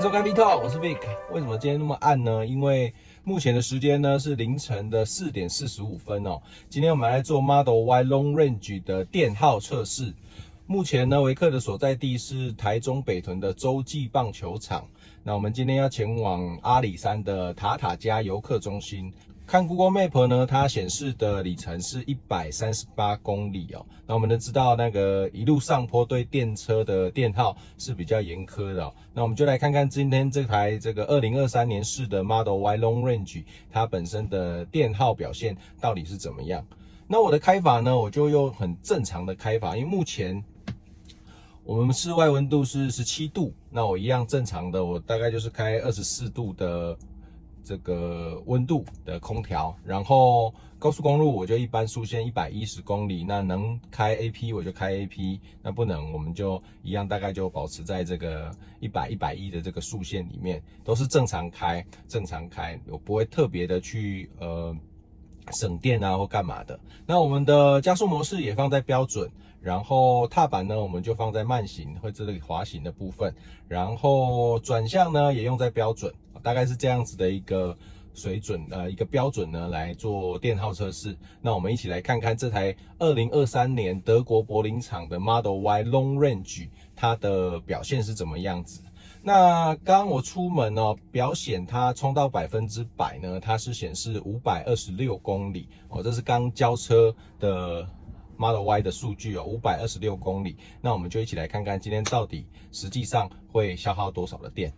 欢迎收看 V Talk，我是 Vic。为什么今天那么暗呢？因为目前的时间呢是凌晨的四点四十五分哦。今天我们来做 Model Y Long Range 的电耗测试。目前呢，维克的所在地是台中北屯的洲际棒球场。那我们今天要前往阿里山的塔塔加游客中心。看 Google Map 呢，它显示的里程是一百三十八公里哦。那我们都知道，那个一路上坡对电车的电耗是比较严苛的哦。那我们就来看看今天这台这个二零二三年式的 Model Y Long Range，它本身的电耗表现到底是怎么样？那我的开法呢，我就用很正常的开法，因为目前我们室外温度是十七度，那我一样正常的，我大概就是开二十四度的。这个温度的空调，然后高速公路我就一般速限一百一十公里，那能开 AP 我就开 AP，那不能我们就一样，大概就保持在这个一百一百一的这个速限里面，都是正常开，正常开，我不会特别的去呃省电啊或干嘛的。那我们的加速模式也放在标准，然后踏板呢我们就放在慢行或这里滑行的部分，然后转向呢也用在标准。大概是这样子的一个水准，呃，一个标准呢来做电耗测试。那我们一起来看看这台二零二三年德国柏林厂的 Model Y Long Range 它的表现是怎么样子。那刚我出门哦，表显它充到百分之百呢，它是显示五百二十六公里哦，这是刚交车的 Model Y 的数据哦，五百二十六公里。那我们就一起来看看今天到底实际上会消耗多少的电。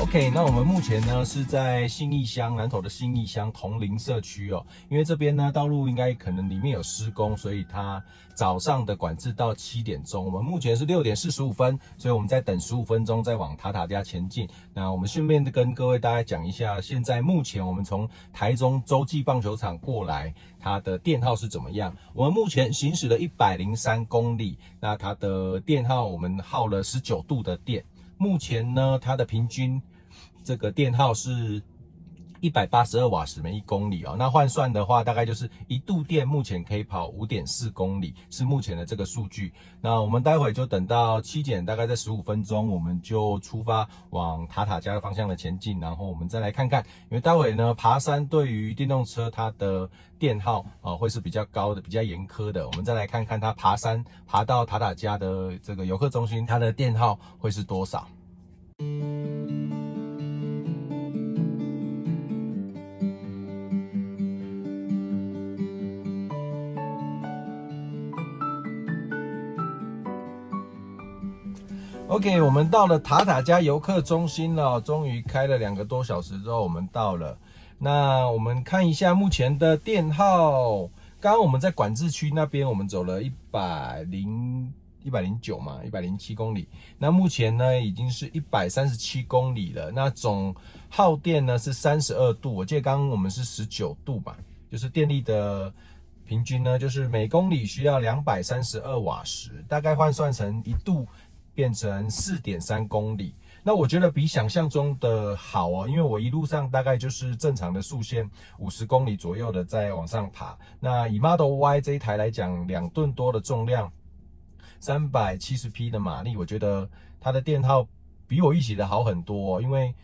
OK，那我们目前呢是在信义乡南投的信义乡同林社区哦，因为这边呢道路应该可能里面有施工，所以它早上的管制到七点钟。我们目前是六点四十五分，所以我们再等十五分钟再往塔塔家前进。那我们顺便跟各位大家讲一下，现在目前我们从台中洲际棒球场过来，它的电耗是怎么样？我们目前行驶了一百零三公里，那它的电耗我们耗了十九度的电。目前呢，它的平均这个电耗是一百八十二瓦时每一公里哦，那换算的话，大概就是一度电目前可以跑五点四公里，是目前的这个数据。那我们待会就等到七点，大概在十五分钟，我们就出发往塔塔加的方向的前进，然后我们再来看看，因为待会呢爬山对于电动车它的电耗啊会是比较高的，比较严苛的。我们再来看看它爬山爬到塔塔加的这个游客中心，它的电耗会是多少？OK，我们到了塔塔加游客中心了，终于开了两个多小时之后，我们到了。那我们看一下目前的电耗。刚刚我们在管制区那边，我们走了一百零一百零九嘛，一百零七公里。那目前呢，已经是一百三十七公里了。那总耗电呢是三十二度，我记得刚刚我们是十九度吧，就是电力的平均呢，就是每公里需要两百三十二瓦时，大概换算成一度。变成四点三公里，那我觉得比想象中的好哦，因为我一路上大概就是正常的速限五十公里左右的在往上爬。那以 Model Y 这一台来讲，两吨多的重量，三百七十匹的马力，我觉得它的电耗比我预期的好很多哦。因为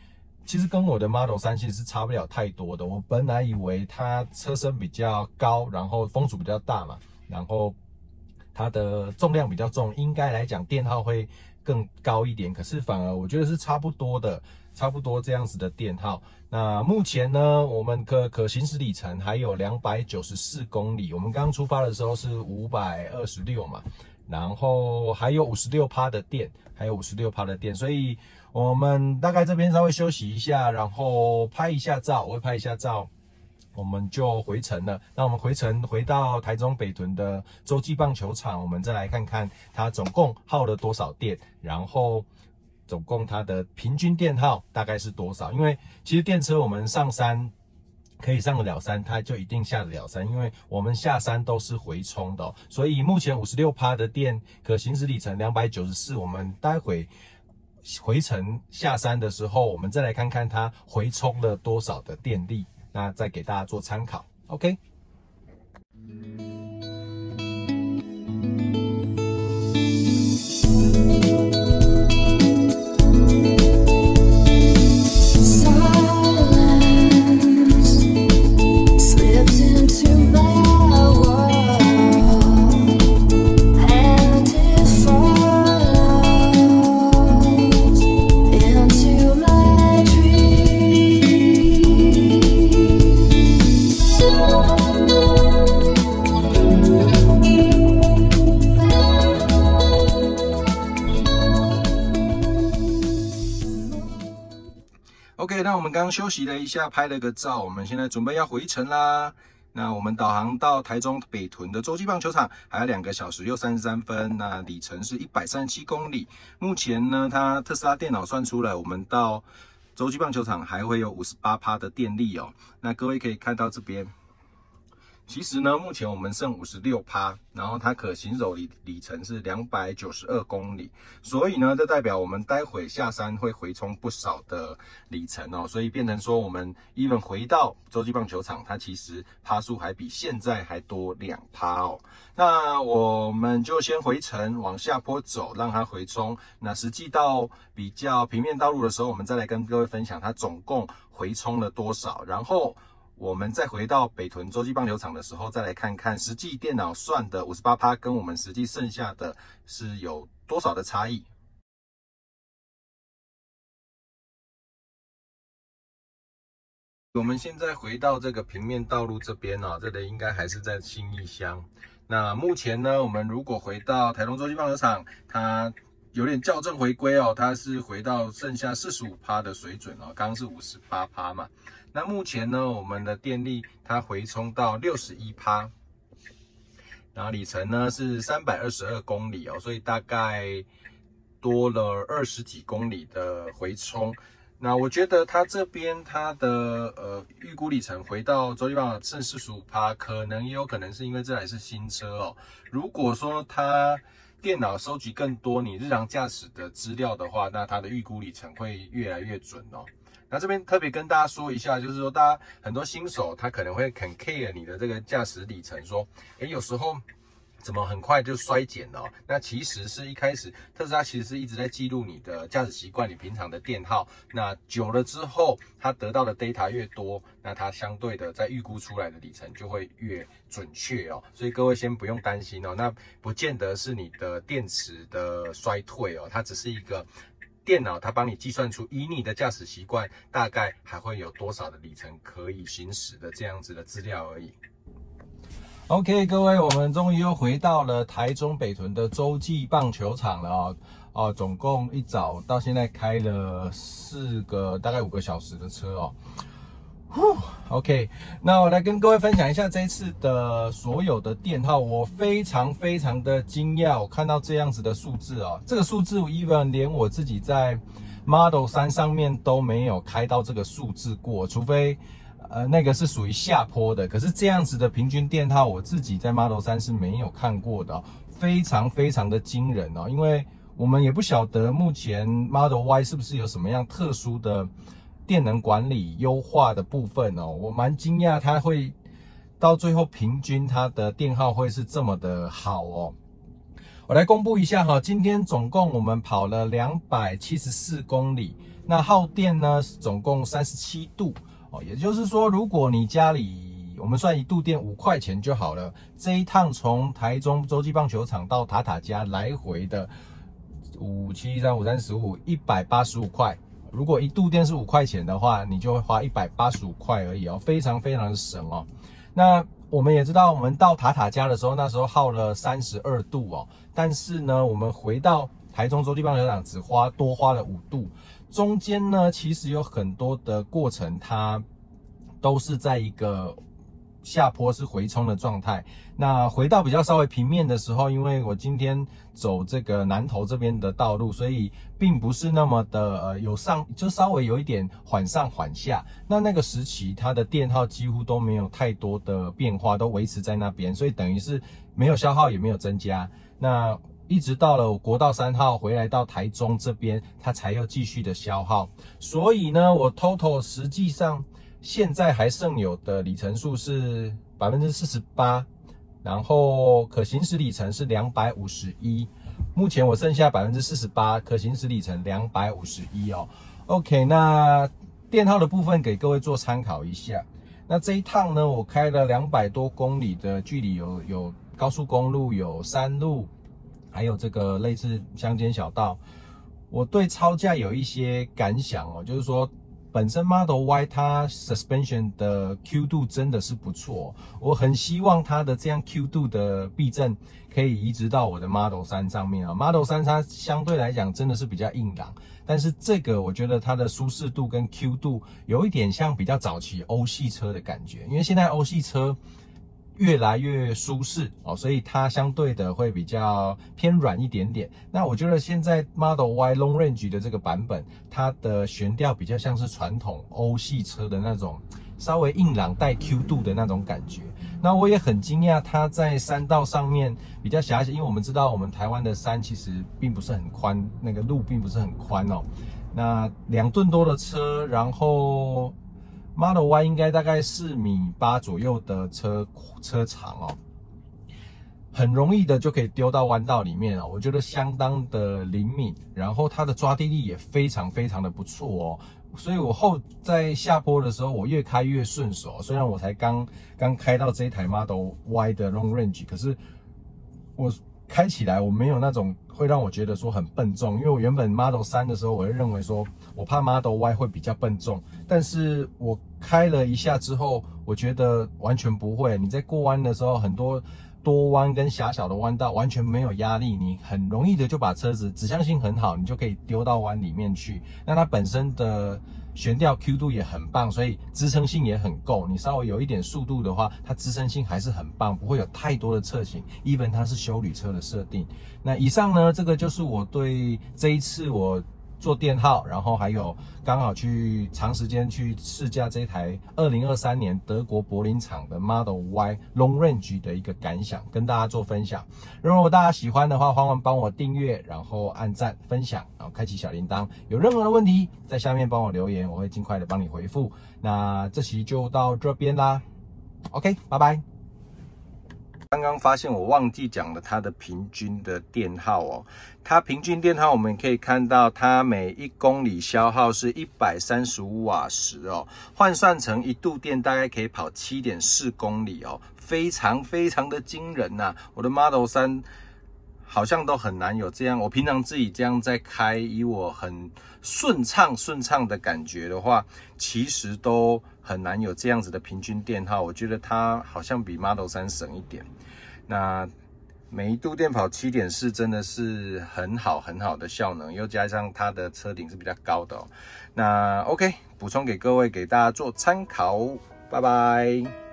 其实跟我的 Model 3其实是差不了太多的。我本来以为它车身比较高，然后风阻比较大嘛，然后。它的重量比较重，应该来讲电耗会更高一点。可是反而我觉得是差不多的，差不多这样子的电耗。那目前呢，我们可可行驶里程还有两百九十四公里。我们刚出发的时候是五百二十六嘛，然后还有五十六趴的电，还有五十六趴的电。所以我们大概这边稍微休息一下，然后拍一下照，我会拍一下照。我们就回程了。那我们回程回到台中北屯的洲际棒球场，我们再来看看它总共耗了多少电，然后总共它的平均电耗大概是多少？因为其实电车我们上山可以上得了山，它就一定下得了山，因为我们下山都是回充的。所以目前五十六趴的电可行驶里程两百九十四，我们待会回程下山的时候，我们再来看看它回充了多少的电力。那再给大家做参考。OK。刚刚休息了一下，拍了个照，我们现在准备要回程啦。那我们导航到台中北屯的洲际棒球场，还有两个小时又三十三分，那里程是一百三十七公里。目前呢，它特斯拉电脑算出来，我们到洲际棒球场还会有五十八趴的电力哦。那各位可以看到这边。其实呢，目前我们剩五十六趴，然后它可行走里里程是两百九十二公里，所以呢，这代表我们待会下山会回充不少的里程哦，所以变成说我们 even 回到洲际棒球场，它其实趴数还比现在还多两趴哦。那我们就先回程往下坡走，让它回充。那实际到比较平面道路的时候，我们再来跟各位分享它总共回充了多少，然后。我们再回到北屯洲际棒球场的时候，再来看看实际电脑算的五十八趴跟我们实际剩下的是有多少的差异。我们现在回到这个平面道路这边哦，这里应该还是在新义乡。那目前呢，我们如果回到台东洲际棒球场，它有点校正回归哦，它是回到剩下四十五趴的水准哦，刚刚是五十八趴嘛。那目前呢，我们的电力它回充到六十一趴，然后里程呢是三百二十二公里哦，所以大概多了二十几公里的回充。那我觉得它这边它的呃预估里程回到洲际棒剩四十五趴，可能也有可能是因为这台是新车哦。如果说它电脑收集更多你日常驾驶的资料的话，那它的预估里程会越来越准哦。那这边特别跟大家说一下，就是说大家很多新手他可能会很 care 你的这个驾驶里程，说，诶，有时候怎么很快就衰减了？那其实是一开始特斯拉其实是一直在记录你的驾驶习惯，你平常的电耗。那久了之后，它得到的 data 越多，那它相对的在预估出来的里程就会越准确哦。所以各位先不用担心哦，那不见得是你的电池的衰退哦，它只是一个电脑，它帮你计算出以你的驾驶习惯，大概还会有多少的里程可以行驶的这样子的资料而已。OK，各位，我们终于又回到了台中北屯的洲际棒球场了哦。哦，总共一早到现在开了四个，大概五个小时的车哦。OK，那我来跟各位分享一下这次的所有的电耗，我非常非常的惊讶，我看到这样子的数字哦。这个数字我 even 连我自己在 Model 3上面都没有开到这个数字过，除非。呃，那个是属于下坡的，可是这样子的平均电耗，我自己在 Model 3是没有看过的，非常非常的惊人哦。因为我们也不晓得目前 Model Y 是不是有什么样特殊的电能管理优化的部分哦。我蛮惊讶它会到最后平均它的电耗会是这么的好哦。我来公布一下哈，今天总共我们跑了两百七十四公里，那耗电呢总共三十七度。哦，也就是说，如果你家里我们算一度电五块钱就好了，这一趟从台中洲际棒球场到塔塔家来回的五七三五三十五一百八十五块。如果一度电是五块钱的话，你就会花一百八十五块而已哦，非常非常的省哦。那我们也知道，我们到塔塔家的时候，那时候耗了三十二度哦，但是呢，我们回到台中洲际棒球场只花多花了五度。中间呢，其实有很多的过程，它都是在一个下坡是回冲的状态。那回到比较稍微平面的时候，因为我今天走这个南投这边的道路，所以并不是那么的呃有上，就稍微有一点缓上缓下。那那个时期它的电耗几乎都没有太多的变化，都维持在那边，所以等于是没有消耗也没有增加。那一直到了国道三号回来到台中这边，它才又继续的消耗。所以呢，我 total 实际上现在还剩有的里程数是百分之四十八，然后可行驶里程是两百五十一。目前我剩下百分之四十八，可行驶里程两百五十一哦。OK，那电耗的部分给各位做参考一下。那这一趟呢，我开了两百多公里的距离有，有高速公路，有山路，还有这个类似乡间小道。我对超价有一些感想哦，就是说。本身 Model Y 它 suspension 的 Q 度真的是不错，我很希望它的这样 Q 度的避震可以移植到我的 Model 3上面啊。Model 3它相对来讲真的是比较硬朗，但是这个我觉得它的舒适度跟 Q 度有一点像比较早期欧系车的感觉，因为现在欧系车。越来越舒适哦，所以它相对的会比较偏软一点点。那我觉得现在 Model Y Long Range 的这个版本，它的悬吊比较像是传统欧系车的那种稍微硬朗带 Q 度的那种感觉。那我也很惊讶，它在山道上面比较狭小，因为我们知道我们台湾的山其实并不是很宽，那个路并不是很宽哦。那两吨多的车，然后。Model Y 应该大概四米八左右的车车长哦，很容易的就可以丢到弯道里面哦，我觉得相当的灵敏，然后它的抓地力也非常非常的不错哦，所以我后在下坡的时候，我越开越顺手。虽然我才刚刚开到这一台 Model Y 的 Long Range，可是我。开起来我没有那种会让我觉得说很笨重，因为我原本 Model 3的时候，我会认为说我怕 Model Y 会比较笨重，但是我开了一下之后，我觉得完全不会。你在过弯的时候，很多多弯跟狭小的弯道完全没有压力，你很容易的就把车子指向性很好，你就可以丢到弯里面去。那它本身的。悬吊 Q 度也很棒，所以支撑性也很够。你稍微有一点速度的话，它支撑性还是很棒，不会有太多的侧倾。even 它是休旅车的设定。那以上呢，这个就是我对这一次我。做电耗，然后还有刚好去长时间去试驾这台二零二三年德国柏林厂的 Model Y Long Range 的一个感想，跟大家做分享。如果大家喜欢的话，欢迎帮我订阅，然后按赞、分享，然后开启小铃铛。有任何的问题，在下面帮我留言，我会尽快的帮你回复。那这期就到这边啦，OK，拜拜。刚刚发现我忘记讲了它的平均的电耗哦，它平均电耗我们可以看到，它每一公里消耗是一百三十五瓦时哦，换算成一度电大概可以跑七点四公里哦，非常非常的惊人呐！我的 Model 三。好像都很难有这样，我平常自己这样在开，以我很顺畅顺畅的感觉的话，其实都很难有这样子的平均电耗。我觉得它好像比 Model 3省一点。那每一度电跑七点四，真的是很好很好的效能，又加上它的车顶是比较高的哦。那 OK，补充给各位，给大家做参考，拜拜。